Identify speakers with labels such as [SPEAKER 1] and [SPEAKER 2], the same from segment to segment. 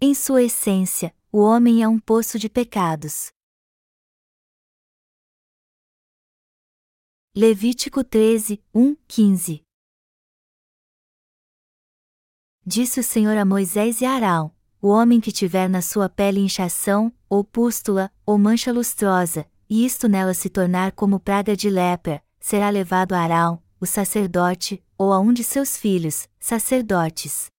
[SPEAKER 1] Em sua essência, o homem é um poço de pecados. Levítico 13, 1, 15 Disse o Senhor a Moisés e a Arão: O homem que tiver na sua pele inchação, ou pústula, ou mancha lustrosa, e isto nela se tornar como praga de lepra, será levado a Arão, o sacerdote, ou a um de seus filhos, sacerdotes.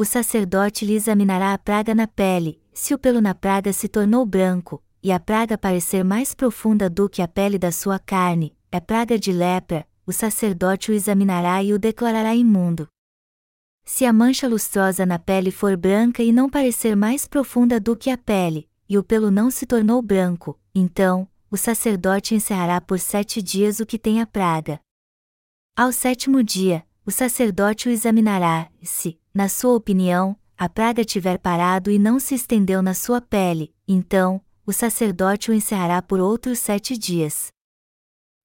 [SPEAKER 1] O sacerdote lhe examinará a praga na pele, se o pelo na praga se tornou branco, e a praga parecer mais profunda do que a pele da sua carne, é praga de lepra, o sacerdote o examinará e o declarará imundo. Se a mancha lustrosa na pele for branca e não parecer mais profunda do que a pele, e o pelo não se tornou branco, então, o sacerdote encerrará por sete dias o que tem a praga. Ao sétimo dia, o sacerdote o examinará, e se, na sua opinião, a praga tiver parado e não se estendeu na sua pele, então, o sacerdote o encerrará por outros sete dias.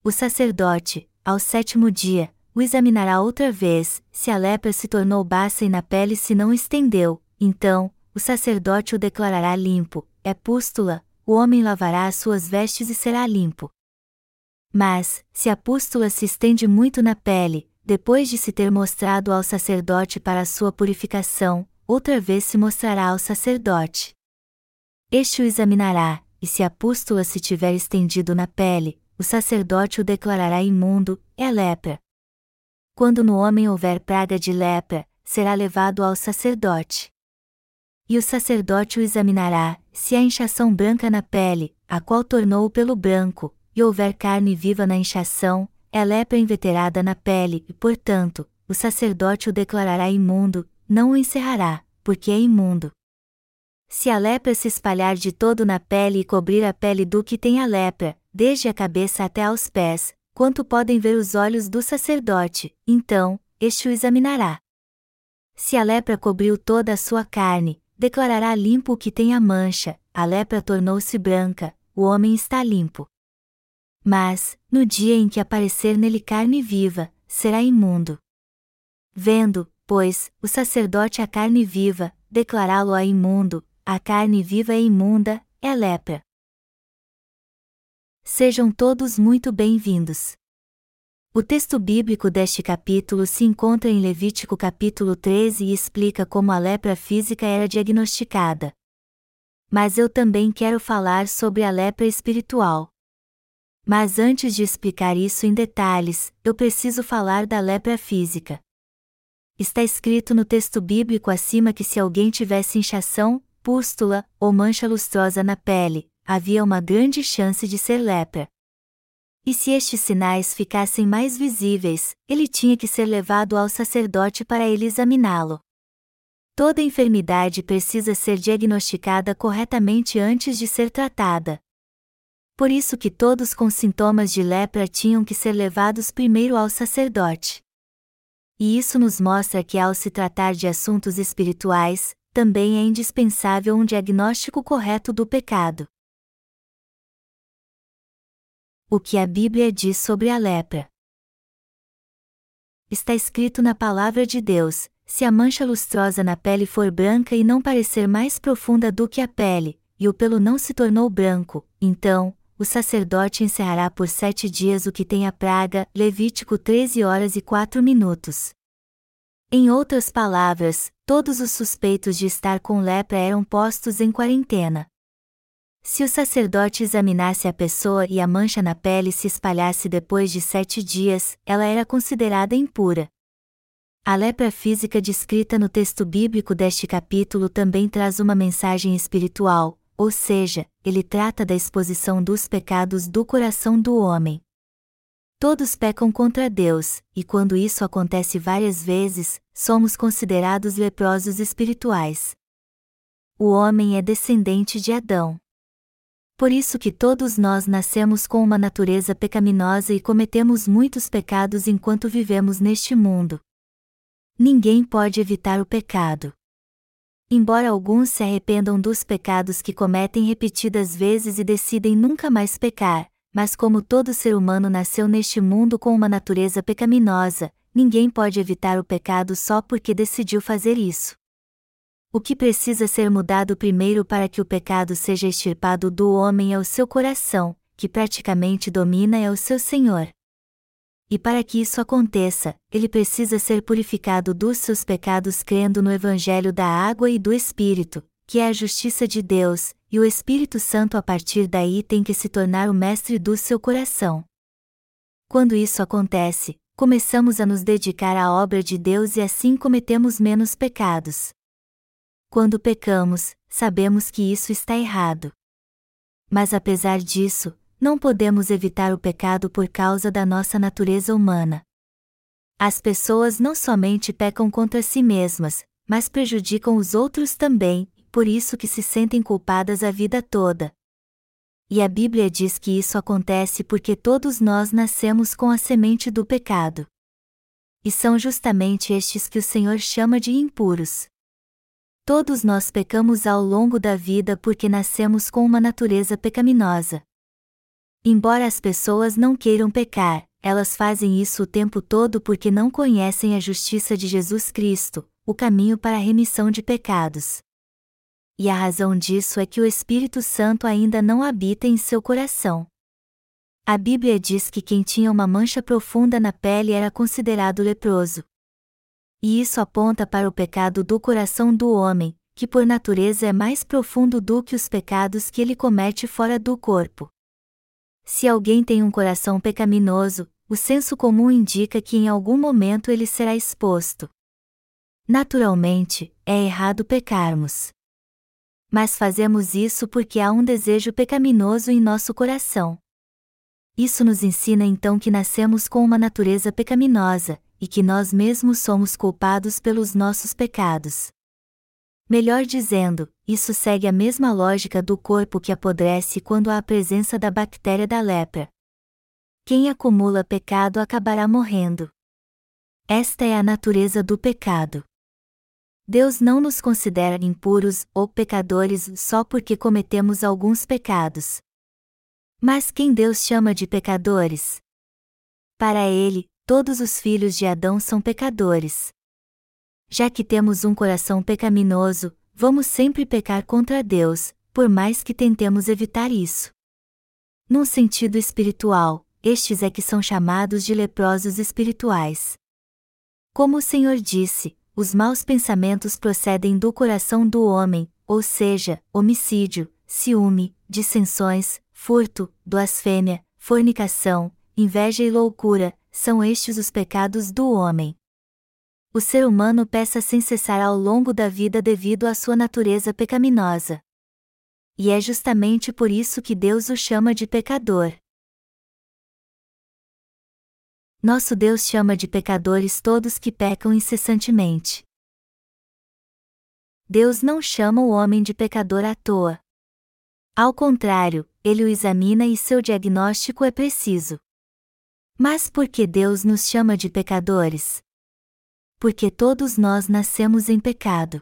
[SPEAKER 1] O sacerdote, ao sétimo dia, o examinará outra vez, se a lepra se tornou baça e na pele se não estendeu, então, o sacerdote o declarará limpo, é pústula, o homem lavará as suas vestes e será limpo. Mas, se a pústula se estende muito na pele, depois de se ter mostrado ao sacerdote para sua purificação, outra vez se mostrará ao sacerdote. Este o examinará, e se a pústula se tiver estendido na pele, o sacerdote o declarará imundo, é lepra. Quando no homem houver praga de lepra, será levado ao sacerdote. E o sacerdote o examinará, se há inchação branca na pele, a qual tornou o pelo branco, e houver carne viva na inchação, é lepra inveterada na pele, e portanto, o sacerdote o declarará imundo, não o encerrará, porque é imundo. Se a lepra se espalhar de todo na pele e cobrir a pele do que tem a lepra, desde a cabeça até aos pés, quanto podem ver os olhos do sacerdote, então, este o examinará. Se a lepra cobriu toda a sua carne, declarará limpo o que tem a mancha, a lepra tornou-se branca, o homem está limpo. Mas, no dia em que aparecer nele carne viva, será imundo. Vendo, pois, o sacerdote a carne viva, declará-lo-á imundo, a carne viva é imunda, é lepra. Sejam todos muito bem-vindos. O texto bíblico deste capítulo se encontra em Levítico capítulo 13 e explica como a lepra física era diagnosticada. Mas eu também quero falar sobre a lepra espiritual. Mas antes de explicar isso em detalhes, eu preciso falar da lepra física. Está escrito no texto bíblico acima que se alguém tivesse inchação, pústula ou mancha lustrosa na pele, havia uma grande chance de ser lepra. E se estes sinais ficassem mais visíveis, ele tinha que ser levado ao sacerdote para ele examiná-lo. Toda enfermidade precisa ser diagnosticada corretamente antes de ser tratada. Por isso que todos com sintomas de lepra tinham que ser levados primeiro ao sacerdote. E isso nos mostra que ao se tratar de assuntos espirituais, também é indispensável um diagnóstico correto do pecado. O que a Bíblia diz sobre a lepra? Está escrito na palavra de Deus: se a mancha lustrosa na pele for branca e não parecer mais profunda do que a pele, e o pelo não se tornou branco, então, o sacerdote encerrará por sete dias o que tem a praga. Levítico 13 horas e 4 minutos. Em outras palavras, todos os suspeitos de estar com lepra eram postos em quarentena. Se o sacerdote examinasse a pessoa e a mancha na pele se espalhasse depois de sete dias, ela era considerada impura. A lepra física descrita no texto bíblico deste capítulo também traz uma mensagem espiritual, ou seja, ele trata da exposição dos pecados do coração do homem. Todos pecam contra Deus, e quando isso acontece várias vezes, somos considerados leprosos espirituais. O homem é descendente de Adão. Por isso que todos nós nascemos com uma natureza pecaminosa e cometemos muitos pecados enquanto vivemos neste mundo. Ninguém pode evitar o pecado. Embora alguns se arrependam dos pecados que cometem repetidas vezes e decidem nunca mais pecar, mas como todo ser humano nasceu neste mundo com uma natureza pecaminosa, ninguém pode evitar o pecado só porque decidiu fazer isso. O que precisa ser mudado primeiro para que o pecado seja extirpado do homem é o seu coração, que praticamente domina é o seu Senhor. E para que isso aconteça, ele precisa ser purificado dos seus pecados crendo no Evangelho da água e do Espírito, que é a justiça de Deus, e o Espírito Santo a partir daí tem que se tornar o mestre do seu coração. Quando isso acontece, começamos a nos dedicar à obra de Deus e assim cometemos menos pecados. Quando pecamos, sabemos que isso está errado. Mas apesar disso, não podemos evitar o pecado por causa da nossa natureza humana. As pessoas não somente pecam contra si mesmas, mas prejudicam os outros também, por isso que se sentem culpadas a vida toda. E a Bíblia diz que isso acontece porque todos nós nascemos com a semente do pecado. E são justamente estes que o Senhor chama de impuros. Todos nós pecamos ao longo da vida porque nascemos com uma natureza pecaminosa. Embora as pessoas não queiram pecar, elas fazem isso o tempo todo porque não conhecem a justiça de Jesus Cristo, o caminho para a remissão de pecados. E a razão disso é que o Espírito Santo ainda não habita em seu coração. A Bíblia diz que quem tinha uma mancha profunda na pele era considerado leproso. E isso aponta para o pecado do coração do homem, que por natureza é mais profundo do que os pecados que ele comete fora do corpo. Se alguém tem um coração pecaminoso, o senso comum indica que em algum momento ele será exposto. Naturalmente, é errado pecarmos. Mas fazemos isso porque há um desejo pecaminoso em nosso coração. Isso nos ensina então que nascemos com uma natureza pecaminosa, e que nós mesmos somos culpados pelos nossos pecados. Melhor dizendo, isso segue a mesma lógica do corpo que apodrece quando há a presença da bactéria da lepra. Quem acumula pecado acabará morrendo. Esta é a natureza do pecado. Deus não nos considera impuros ou pecadores só porque cometemos alguns pecados. Mas quem Deus chama de pecadores? Para ele, todos os filhos de Adão são pecadores. Já que temos um coração pecaminoso, vamos sempre pecar contra Deus, por mais que tentemos evitar isso. Num sentido espiritual, estes é que são chamados de leprosos espirituais. Como o Senhor disse, os maus pensamentos procedem do coração do homem, ou seja, homicídio, ciúme, dissensões, furto, blasfêmia, fornicação, inveja e loucura, são estes os pecados do homem o ser humano peça sem cessar ao longo da vida devido à sua natureza pecaminosa. E é justamente por isso que Deus o chama de pecador. Nosso Deus chama de pecadores todos que pecam incessantemente. Deus não chama o homem de pecador à toa. Ao contrário, ele o examina e seu diagnóstico é preciso. Mas por que Deus nos chama de pecadores? Porque todos nós nascemos em pecado.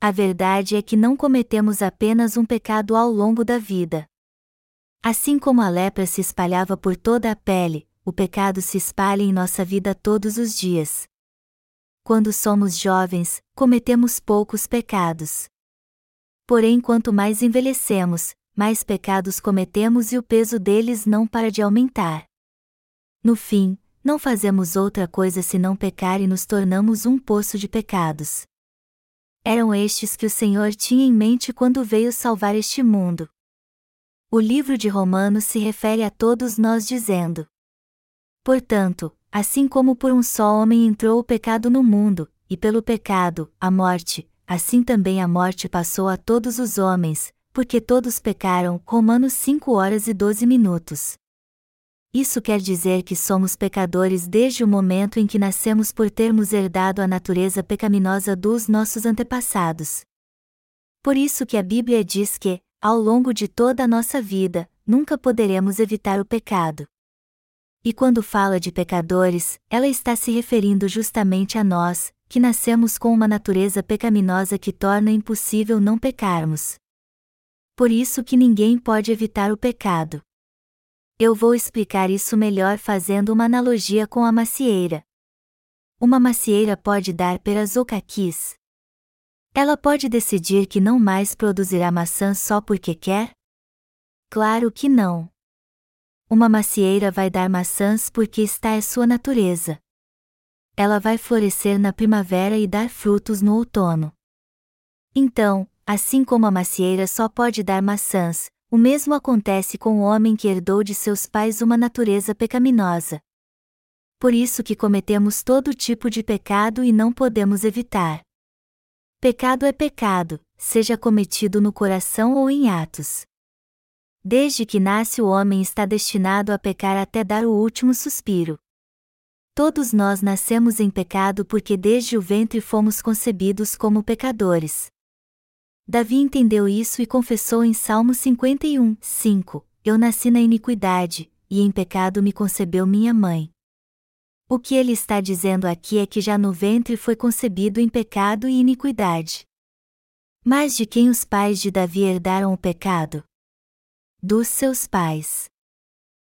[SPEAKER 1] A verdade é que não cometemos apenas um pecado ao longo da vida. Assim como a lepra se espalhava por toda a pele, o pecado se espalha em nossa vida todos os dias. Quando somos jovens, cometemos poucos pecados. Porém, quanto mais envelhecemos, mais pecados cometemos e o peso deles não para de aumentar. No fim, não fazemos outra coisa senão pecar e nos tornamos um poço de pecados. Eram estes que o Senhor tinha em mente quando veio salvar este mundo. O livro de Romanos se refere a todos nós dizendo: Portanto, assim como por um só homem entrou o pecado no mundo, e pelo pecado, a morte, assim também a morte passou a todos os homens, porque todos pecaram. Romanos 5 horas e 12 minutos. Isso quer dizer que somos pecadores desde o momento em que nascemos por termos herdado a natureza pecaminosa dos nossos antepassados. Por isso que a Bíblia diz que, ao longo de toda a nossa vida, nunca poderemos evitar o pecado. E quando fala de pecadores, ela está se referindo justamente a nós, que nascemos com uma natureza pecaminosa que torna impossível não pecarmos. Por isso que ninguém pode evitar o pecado. Eu vou explicar isso melhor fazendo uma analogia com a macieira. Uma macieira pode dar peras ou caquis. Ela pode decidir que não mais produzirá maçãs só porque quer? Claro que não. Uma macieira vai dar maçãs porque está é sua natureza. Ela vai florescer na primavera e dar frutos no outono. Então, assim como a macieira só pode dar maçãs, o mesmo acontece com o homem que herdou de seus pais uma natureza pecaminosa. Por isso que cometemos todo tipo de pecado e não podemos evitar. Pecado é pecado, seja cometido no coração ou em atos. Desde que nasce o homem está destinado a pecar até dar o último suspiro. Todos nós nascemos em pecado porque desde o ventre fomos concebidos como pecadores. Davi entendeu isso e confessou em Salmo 51, 5: Eu nasci na iniquidade, e em pecado me concebeu minha mãe. O que ele está dizendo aqui é que já no ventre foi concebido em pecado e iniquidade. Mas de quem os pais de Davi herdaram o pecado? Dos seus pais.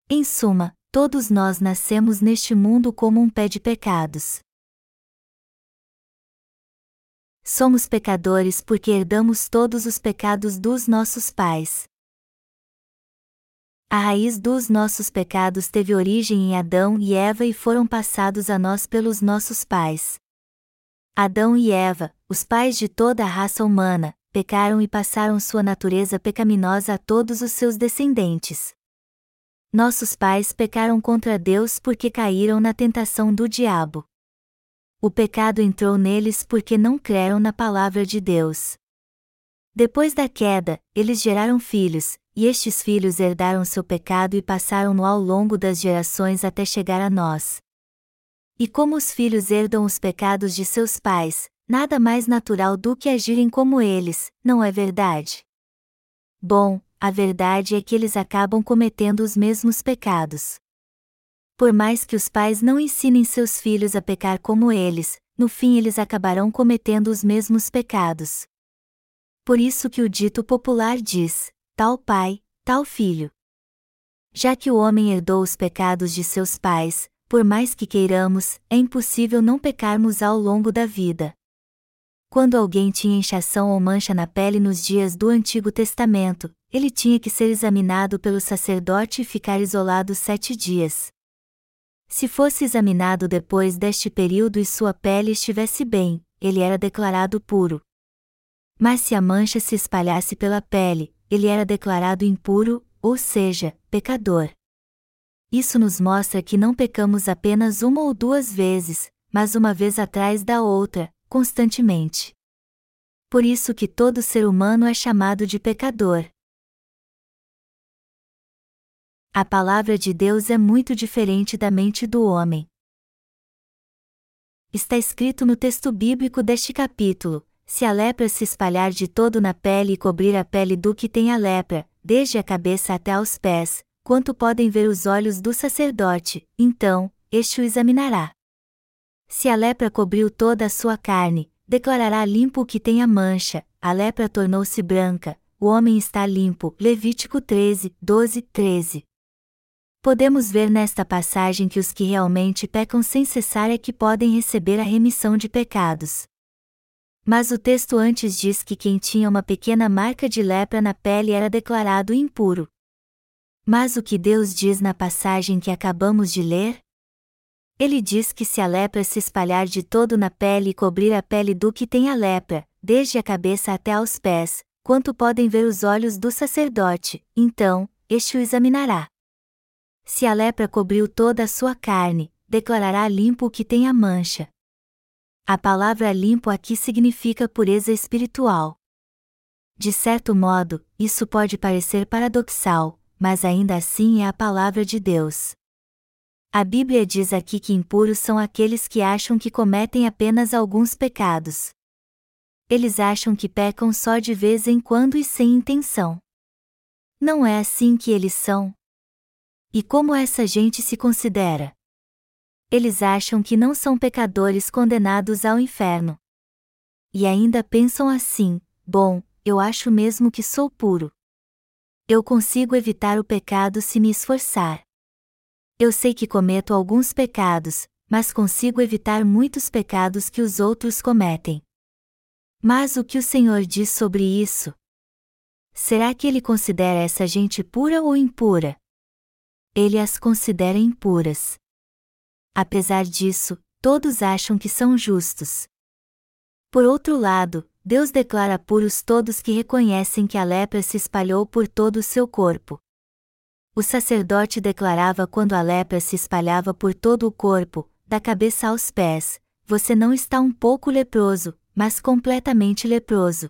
[SPEAKER 1] Em suma, todos nós nascemos neste mundo como um pé de pecados. Somos pecadores porque herdamos todos os pecados dos nossos pais. A raiz dos nossos pecados teve origem em Adão e Eva e foram passados a nós pelos nossos pais. Adão e Eva, os pais de toda a raça humana, pecaram e passaram sua natureza pecaminosa a todos os seus descendentes. Nossos pais pecaram contra Deus porque caíram na tentação do diabo o pecado entrou neles porque não creram na palavra de Deus. Depois da queda, eles geraram filhos, e estes filhos herdaram seu pecado e passaram-no ao longo das gerações até chegar a nós. E como os filhos herdam os pecados de seus pais, nada mais natural do que agirem como eles, não é verdade? Bom, a verdade é que eles acabam cometendo os mesmos pecados por mais que os pais não ensinem seus filhos a pecar como eles, no fim eles acabarão cometendo os mesmos pecados. Por isso que o dito popular diz: tal pai, tal filho. Já que o homem herdou os pecados de seus pais, por mais que queiramos, é impossível não pecarmos ao longo da vida. Quando alguém tinha inchação ou mancha na pele nos dias do Antigo Testamento, ele tinha que ser examinado pelo sacerdote e ficar isolado sete dias. Se fosse examinado depois deste período e sua pele estivesse bem, ele era declarado puro. Mas se a mancha se espalhasse pela pele, ele era declarado impuro, ou seja, pecador. Isso nos mostra que não pecamos apenas uma ou duas vezes, mas uma vez atrás da outra, constantemente. Por isso que todo ser humano é chamado de pecador. A palavra de Deus é muito diferente da mente do homem. Está escrito no texto bíblico deste capítulo: se a lepra se espalhar de todo na pele e cobrir a pele do que tem a lepra, desde a cabeça até aos pés, quanto podem ver os olhos do sacerdote, então, este o examinará. Se a lepra cobriu toda a sua carne, declarará limpo o que tem a mancha, a lepra tornou-se branca, o homem está limpo. Levítico 13, 12, 13. Podemos ver nesta passagem que os que realmente pecam sem cessar é que podem receber a remissão de pecados. Mas o texto antes diz que quem tinha uma pequena marca de lepra na pele era declarado impuro. Mas o que Deus diz na passagem que acabamos de ler? Ele diz que se a lepra se espalhar de todo na pele e cobrir a pele do que tem a lepra, desde a cabeça até aos pés, quanto podem ver os olhos do sacerdote, então, este o examinará. Se a lepra cobriu toda a sua carne, declarará limpo o que tem a mancha. A palavra limpo aqui significa pureza espiritual. De certo modo, isso pode parecer paradoxal, mas ainda assim é a palavra de Deus. A Bíblia diz aqui que impuros são aqueles que acham que cometem apenas alguns pecados. Eles acham que pecam só de vez em quando e sem intenção. Não é assim que eles são, e como essa gente se considera? Eles acham que não são pecadores condenados ao inferno. E ainda pensam assim: bom, eu acho mesmo que sou puro. Eu consigo evitar o pecado se me esforçar. Eu sei que cometo alguns pecados, mas consigo evitar muitos pecados que os outros cometem. Mas o que o Senhor diz sobre isso? Será que ele considera essa gente pura ou impura? Ele as considera impuras. Apesar disso, todos acham que são justos. Por outro lado, Deus declara puros todos que reconhecem que a lepra se espalhou por todo o seu corpo. O sacerdote declarava quando a lepra se espalhava por todo o corpo, da cabeça aos pés: Você não está um pouco leproso, mas completamente leproso.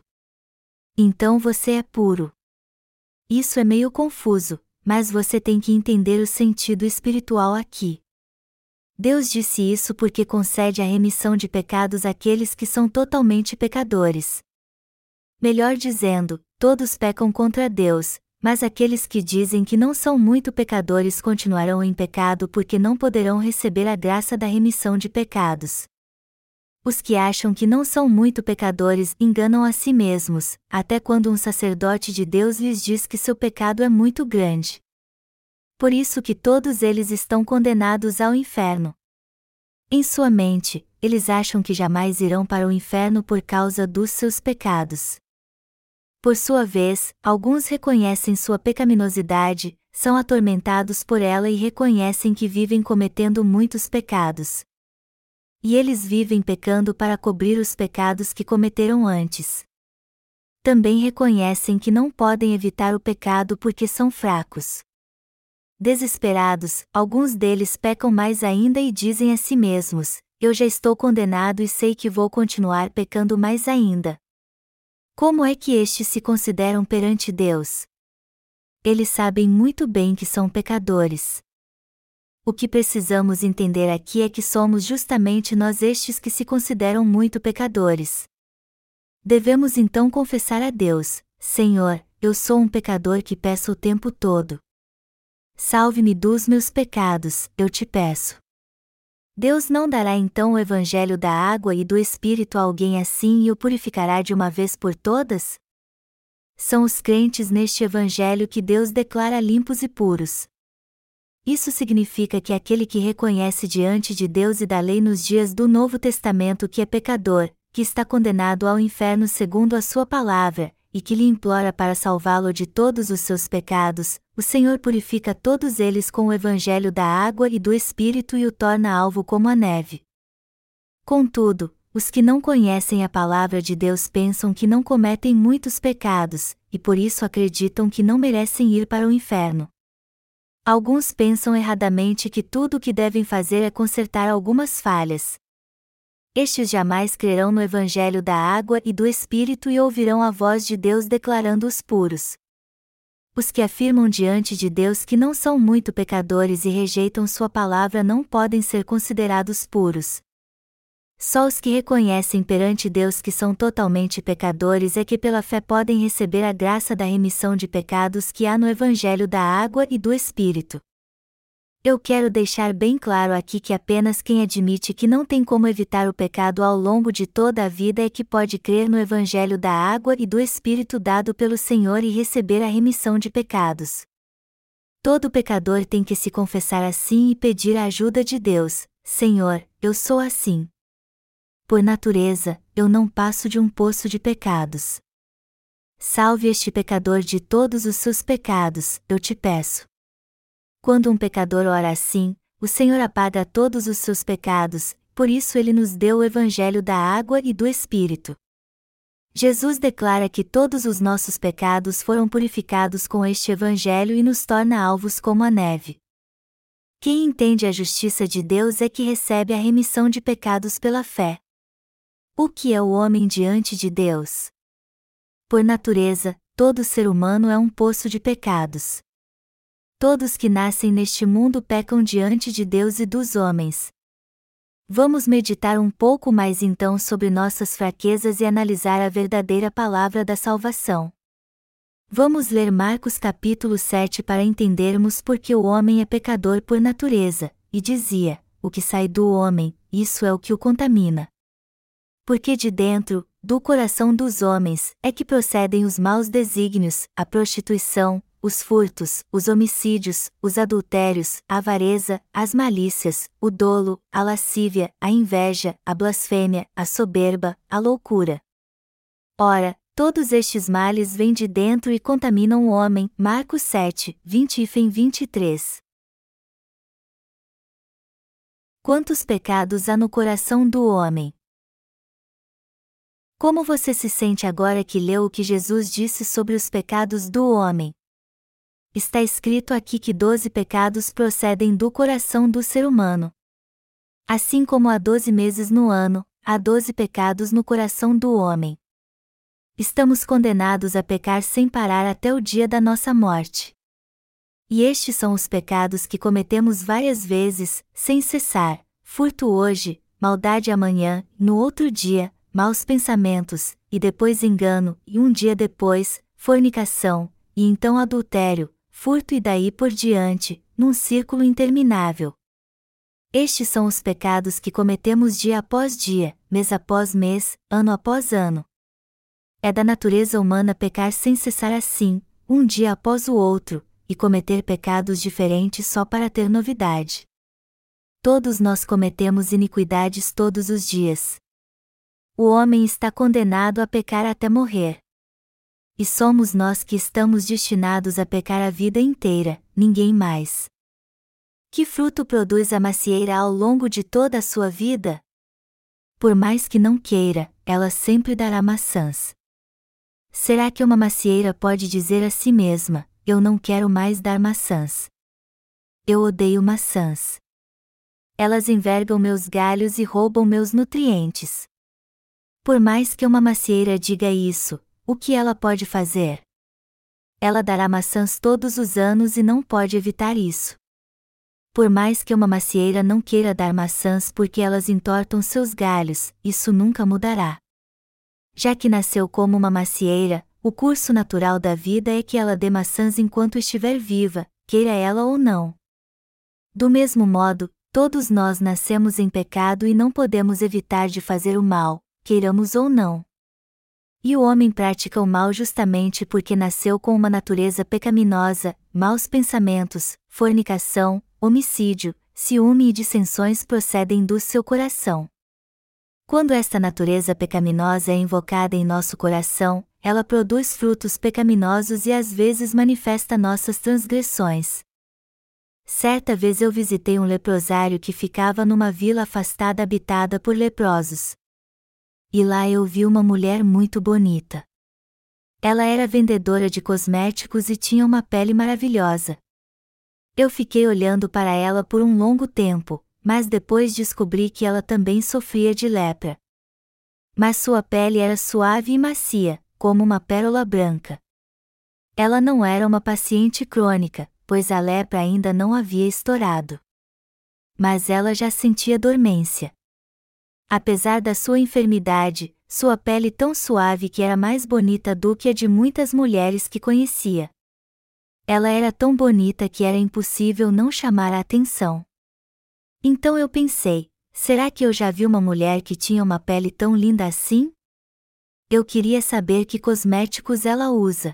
[SPEAKER 1] Então você é puro. Isso é meio confuso, mas você tem que entender o sentido espiritual aqui. Deus disse isso porque concede a remissão de pecados àqueles que são totalmente pecadores. Melhor dizendo, todos pecam contra Deus, mas aqueles que dizem que não são muito pecadores continuarão em pecado porque não poderão receber a graça da remissão de pecados. Os que acham que não são muito pecadores enganam a si mesmos, até quando um sacerdote de Deus lhes diz que seu pecado é muito grande. Por isso que todos eles estão condenados ao inferno. Em sua mente, eles acham que jamais irão para o inferno por causa dos seus pecados. Por sua vez, alguns reconhecem sua pecaminosidade, são atormentados por ela e reconhecem que vivem cometendo muitos pecados. E eles vivem pecando para cobrir os pecados que cometeram antes. Também reconhecem que não podem evitar o pecado porque são fracos. Desesperados, alguns deles pecam mais ainda e dizem a si mesmos: Eu já estou condenado e sei que vou continuar pecando mais ainda. Como é que estes se consideram perante Deus? Eles sabem muito bem que são pecadores. O que precisamos entender aqui é que somos justamente nós estes que se consideram muito pecadores. Devemos então confessar a Deus: Senhor, eu sou um pecador que peço o tempo todo. Salve-me dos meus pecados, eu te peço. Deus não dará então o evangelho da água e do Espírito a alguém assim e o purificará de uma vez por todas? São os crentes neste evangelho que Deus declara limpos e puros. Isso significa que aquele que reconhece diante de Deus e da lei nos dias do Novo Testamento que é pecador, que está condenado ao inferno segundo a sua palavra, e que lhe implora para salvá-lo de todos os seus pecados, o Senhor purifica todos eles com o evangelho da água e do Espírito e o torna alvo como a neve. Contudo, os que não conhecem a palavra de Deus pensam que não cometem muitos pecados, e por isso acreditam que não merecem ir para o inferno. Alguns pensam erradamente que tudo o que devem fazer é consertar algumas falhas, estes jamais crerão no Evangelho da água e do Espírito e ouvirão a voz de Deus declarando-os puros. Os que afirmam diante de Deus que não são muito pecadores e rejeitam Sua palavra não podem ser considerados puros. Só os que reconhecem perante Deus que são totalmente pecadores é que pela fé podem receber a graça da remissão de pecados que há no Evangelho da água e do Espírito. Eu quero deixar bem claro aqui que apenas quem admite que não tem como evitar o pecado ao longo de toda a vida é que pode crer no Evangelho da água e do Espírito dado pelo Senhor e receber a remissão de pecados. Todo pecador tem que se confessar assim e pedir a ajuda de Deus: Senhor, eu sou assim. Por natureza, eu não passo de um poço de pecados. Salve este pecador de todos os seus pecados, eu te peço. Quando um pecador ora assim, o Senhor apaga todos os seus pecados, por isso ele nos deu o Evangelho da água e do Espírito. Jesus declara que todos os nossos pecados foram purificados com este Evangelho e nos torna alvos como a neve. Quem entende a justiça de Deus é que recebe a remissão de pecados pela fé. O que é o homem diante de Deus? Por natureza, todo ser humano é um poço de pecados. Todos que nascem neste mundo pecam diante de Deus e dos homens. Vamos meditar um pouco mais então sobre nossas fraquezas e analisar a verdadeira palavra da salvação. Vamos ler Marcos capítulo 7 para entendermos por que o homem é pecador por natureza, e dizia: o que sai do homem, isso é o que o contamina. Porque de dentro, do coração dos homens, é que procedem os maus desígnios, a prostituição, os furtos, os homicídios, os adultérios, a avareza, as malícias, o dolo, a lascívia, a inveja, a blasfêmia, a soberba, a loucura. Ora, todos estes males vêm de dentro e contaminam o homem. Marcos 7, 20 e 23. Quantos pecados há no coração do homem? Como você se sente agora que leu o que Jesus disse sobre os pecados do homem? Está escrito aqui que doze pecados procedem do coração do ser humano. Assim como há doze meses no ano, há doze pecados no coração do homem. Estamos condenados a pecar sem parar até o dia da nossa morte. E estes são os pecados que cometemos várias vezes, sem cessar: furto hoje, maldade amanhã, no outro dia, maus pensamentos, e depois engano, e um dia depois, fornicação, e então adultério, furto e daí por diante, num círculo interminável. Estes são os pecados que cometemos dia após dia, mês após mês, ano após ano. É da natureza humana pecar sem cessar assim, um dia após o outro, e cometer pecados diferentes só para ter novidade. Todos nós cometemos iniquidades todos os dias o homem está condenado a pecar até morrer. E somos nós que estamos destinados a pecar a vida inteira, ninguém mais. Que fruto produz a macieira ao longo de toda a sua vida? Por mais que não queira, ela sempre dará maçãs. Será que uma macieira pode dizer a si mesma: Eu não quero mais dar maçãs? Eu odeio maçãs. Elas envergam meus galhos e roubam meus nutrientes. Por mais que uma macieira diga isso, o que ela pode fazer? Ela dará maçãs todos os anos e não pode evitar isso. Por mais que uma macieira não queira dar maçãs porque elas entortam seus galhos, isso nunca mudará. Já que nasceu como uma macieira, o curso natural da vida é que ela dê maçãs enquanto estiver viva, queira ela ou não. Do mesmo modo, todos nós nascemos em pecado e não podemos evitar de fazer o mal, queiramos ou não. E o homem pratica o mal justamente porque nasceu com uma natureza pecaminosa, maus pensamentos, fornicação, homicídio, ciúme e dissensões procedem do seu coração. Quando esta natureza pecaminosa é invocada em nosso coração, ela produz frutos pecaminosos e às vezes manifesta nossas transgressões. Certa vez eu visitei um leprosário que ficava numa vila afastada habitada por leprosos e lá eu vi uma mulher muito bonita. Ela era vendedora de cosméticos e tinha uma pele maravilhosa. Eu fiquei olhando para ela por um longo tempo, mas depois descobri que ela também sofria de lepra. Mas sua pele era suave e macia, como uma pérola branca. Ela não era uma paciente crônica, pois a lepra ainda não havia estourado. Mas ela já sentia dormência. Apesar da sua enfermidade, sua pele tão suave que era mais bonita do que a de muitas mulheres que conhecia. Ela era tão bonita que era impossível não chamar a atenção. Então eu pensei: será que eu já vi uma mulher que tinha uma pele tão linda assim? Eu queria saber que cosméticos ela usa.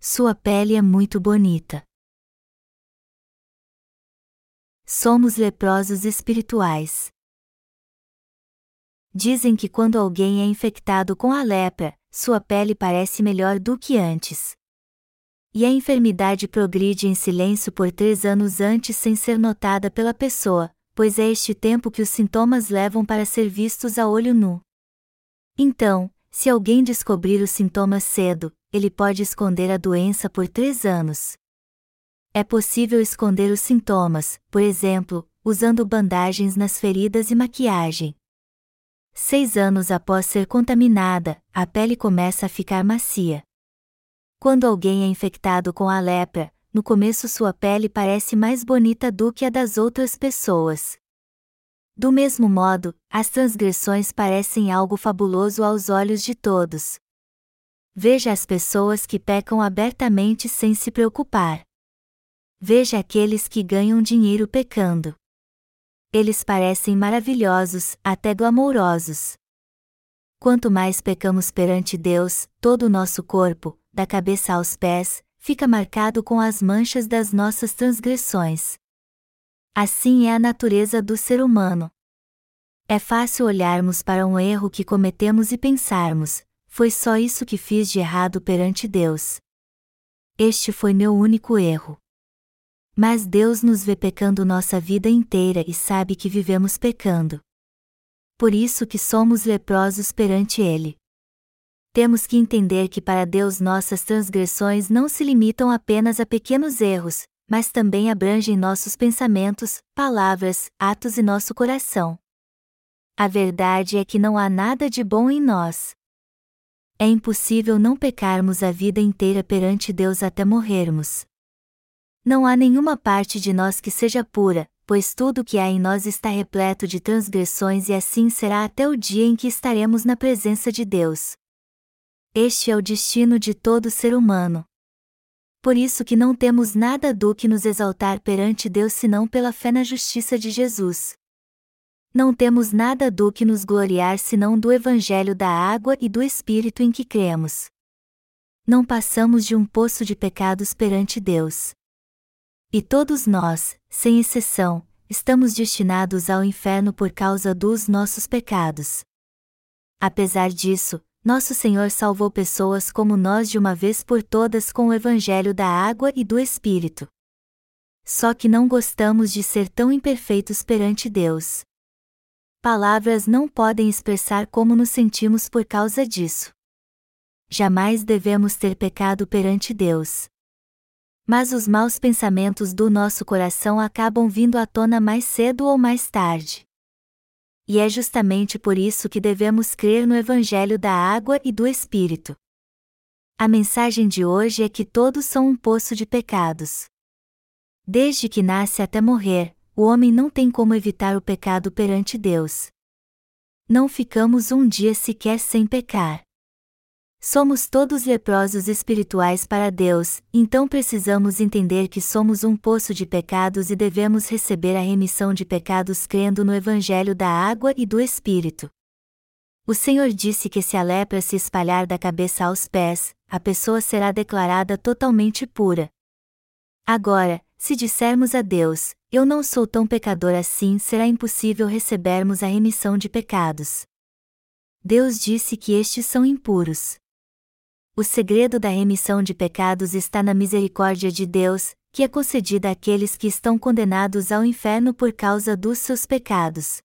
[SPEAKER 1] Sua pele é muito bonita. Somos leprosos espirituais. Dizem que quando alguém é infectado com a lepra, sua pele parece melhor do que antes. E a enfermidade progride em silêncio por três anos antes sem ser notada pela pessoa, pois é este tempo que os sintomas levam para ser vistos a olho nu. Então, se alguém descobrir os sintomas cedo, ele pode esconder a doença por três anos. É possível esconder os sintomas, por exemplo, usando bandagens nas feridas e maquiagem. Seis anos após ser contaminada, a pele começa a ficar macia. Quando alguém é infectado com a lepra, no começo sua pele parece mais bonita do que a das outras pessoas. Do mesmo modo, as transgressões parecem algo fabuloso aos olhos de todos. Veja as pessoas que pecam abertamente sem se preocupar. Veja aqueles que ganham dinheiro pecando eles parecem maravilhosos, até glamourosos. Quanto mais pecamos perante Deus, todo o nosso corpo, da cabeça aos pés, fica marcado com as manchas das nossas transgressões. Assim é a natureza do ser humano. É fácil olharmos para um erro que cometemos e pensarmos: foi só isso que fiz de errado perante Deus. Este foi meu único erro. Mas Deus nos vê pecando nossa vida inteira e sabe que vivemos pecando. Por isso que somos leprosos perante Ele. Temos que entender que para Deus nossas transgressões não se limitam apenas a pequenos erros, mas também abrangem nossos pensamentos, palavras, atos e nosso coração. A verdade é que não há nada de bom em nós. É impossível não pecarmos a vida inteira perante Deus até morrermos. Não há nenhuma parte de nós que seja pura, pois tudo o que há em nós está repleto de transgressões e assim será até o dia em que estaremos na presença de Deus. Este é o destino de todo ser humano. Por isso que não temos nada do que nos exaltar perante Deus senão pela fé na justiça de Jesus. Não temos nada do que nos gloriar senão do Evangelho da água e do Espírito em que cremos. Não passamos de um poço de pecados perante Deus. E todos nós, sem exceção, estamos destinados ao inferno por causa dos nossos pecados. Apesar disso, nosso Senhor salvou pessoas como nós de uma vez por todas com o Evangelho da água e do Espírito. Só que não gostamos de ser tão imperfeitos perante Deus. Palavras não podem expressar como nos sentimos por causa disso. Jamais devemos ter pecado perante Deus. Mas os maus pensamentos do nosso coração acabam vindo à tona mais cedo ou mais tarde. E é justamente por isso que devemos crer no Evangelho da água e do Espírito. A mensagem de hoje é que todos são um poço de pecados. Desde que nasce até morrer, o homem não tem como evitar o pecado perante Deus. Não ficamos um dia sequer sem pecar. Somos todos leprosos espirituais para Deus, então precisamos entender que somos um poço de pecados e devemos receber a remissão de pecados crendo no Evangelho da água e do Espírito. O Senhor disse que se a lepra se espalhar da cabeça aos pés, a pessoa será declarada totalmente pura. Agora, se dissermos a Deus, Eu não sou tão pecador assim, será impossível recebermos a remissão de pecados. Deus disse que estes são impuros. O segredo da remissão de pecados está na misericórdia de Deus, que é concedida àqueles que estão condenados ao inferno por causa dos seus pecados.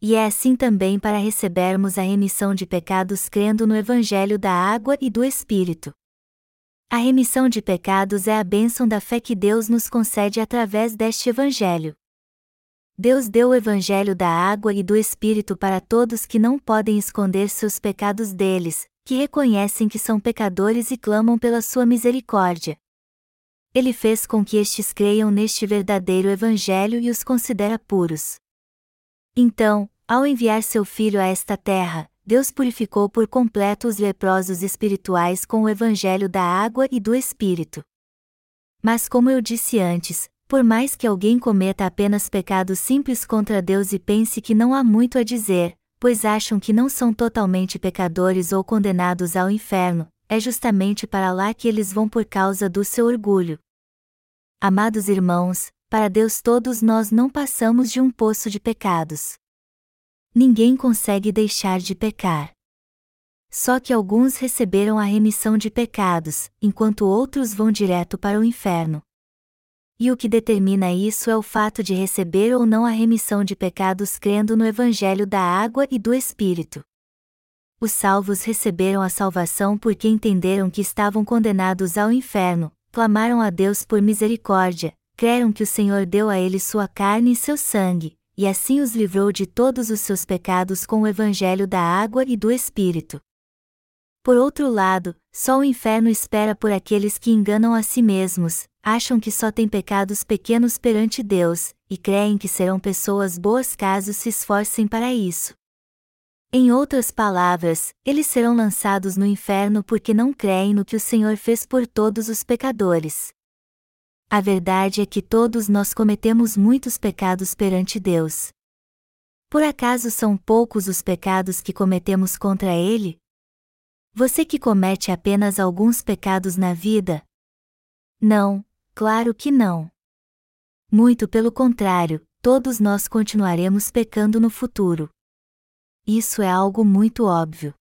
[SPEAKER 1] E é assim também para recebermos a remissão de pecados crendo no Evangelho da água e do Espírito. A remissão de pecados é a bênção da fé que Deus nos concede através deste Evangelho. Deus deu o Evangelho da água e do Espírito para todos que não podem esconder seus pecados deles, que reconhecem que são pecadores e clamam pela sua misericórdia. Ele fez com que estes creiam neste verdadeiro Evangelho e os considera puros. Então, ao enviar seu Filho a esta terra, Deus purificou por completo os leprosos espirituais com o evangelho da água e do Espírito. Mas, como eu disse antes, por mais que alguém cometa apenas pecados simples contra Deus e pense que não há muito a dizer, pois acham que não são totalmente pecadores ou condenados ao inferno, é justamente para lá que eles vão por causa do seu orgulho. Amados irmãos, para Deus todos nós não passamos de um poço de pecados ninguém consegue deixar de pecar. Só que alguns receberam a remissão de pecados, enquanto outros vão direto para o inferno. E o que determina isso é o fato de receber ou não a remissão de pecados crendo no Evangelho da água e do Espírito. Os salvos receberam a salvação porque entenderam que estavam condenados ao inferno, clamaram a Deus por misericórdia, creram que o Senhor deu a eles sua carne e seu sangue, e assim os livrou de todos os seus pecados com o evangelho da água e do Espírito. Por outro lado, só o inferno espera por aqueles que enganam a si mesmos, acham que só têm pecados pequenos perante Deus, e creem que serão pessoas boas caso se esforcem para isso. Em outras palavras, eles serão lançados no inferno porque não creem no que o Senhor fez por todos os pecadores. A verdade é que todos nós cometemos muitos pecados perante Deus. Por acaso são poucos os pecados que cometemos contra Ele? Você que comete apenas alguns pecados na vida? Não, claro que não. Muito pelo contrário, todos nós continuaremos pecando no futuro. Isso é algo muito óbvio.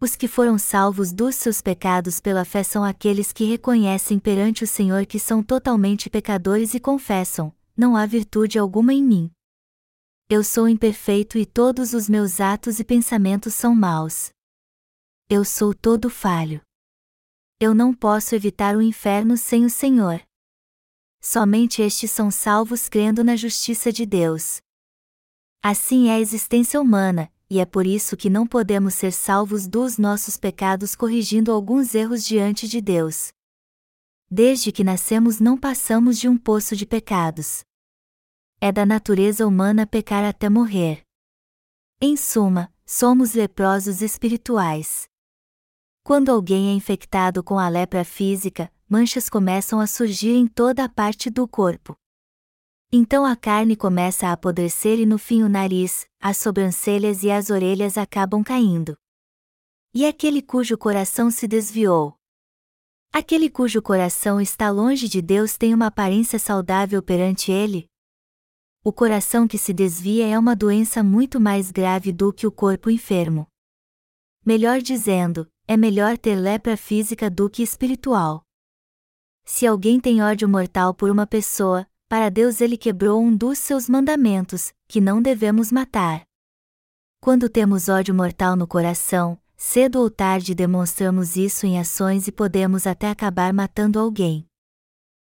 [SPEAKER 1] Os que foram salvos dos seus pecados pela fé são aqueles que reconhecem perante o Senhor que são totalmente pecadores e confessam: não há virtude alguma em mim. Eu sou imperfeito e todos os meus atos e pensamentos são maus. Eu sou todo falho. Eu não posso evitar o inferno sem o Senhor. Somente estes são salvos crendo na justiça de Deus. Assim é a existência humana, e é por isso que não podemos ser salvos dos nossos pecados corrigindo alguns erros diante de Deus. Desde que nascemos não passamos de um poço de pecados. É da natureza humana pecar até morrer. Em suma, somos leprosos espirituais. Quando alguém é infectado com a lepra física, manchas começam a surgir em toda a parte do corpo. Então a carne começa a apodrecer e no fim o nariz, as sobrancelhas e as orelhas acabam caindo. E aquele cujo coração se desviou? Aquele cujo coração está longe de Deus tem uma aparência saudável perante ele? O coração que se desvia é uma doença muito mais grave do que o corpo enfermo. Melhor dizendo, é melhor ter lepra física do que espiritual. Se alguém tem ódio mortal por uma pessoa, para Deus ele quebrou um dos seus mandamentos, que não devemos matar. Quando temos ódio mortal no coração, cedo ou tarde demonstramos isso em ações e podemos até acabar matando alguém.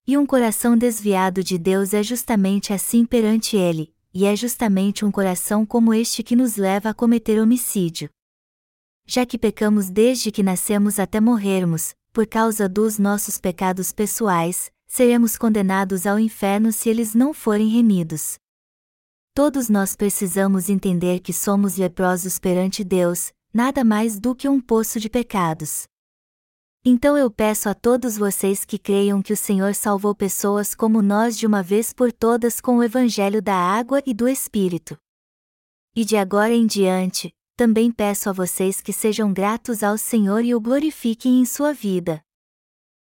[SPEAKER 1] E um coração desviado de Deus é justamente assim perante Ele, e é justamente um coração como este que nos leva a cometer homicídio. Já que pecamos desde que nascemos até morrermos, por causa dos nossos pecados pessoais, seremos condenados ao inferno se eles não forem remidos. Todos nós precisamos entender que somos leprosos perante Deus, nada mais do que um poço de pecados. Então eu peço a todos vocês que creiam que o Senhor salvou pessoas como nós de uma vez por todas com o Evangelho da água e do Espírito. E de agora em diante, também peço a vocês que sejam gratos ao Senhor e o glorifiquem em sua vida.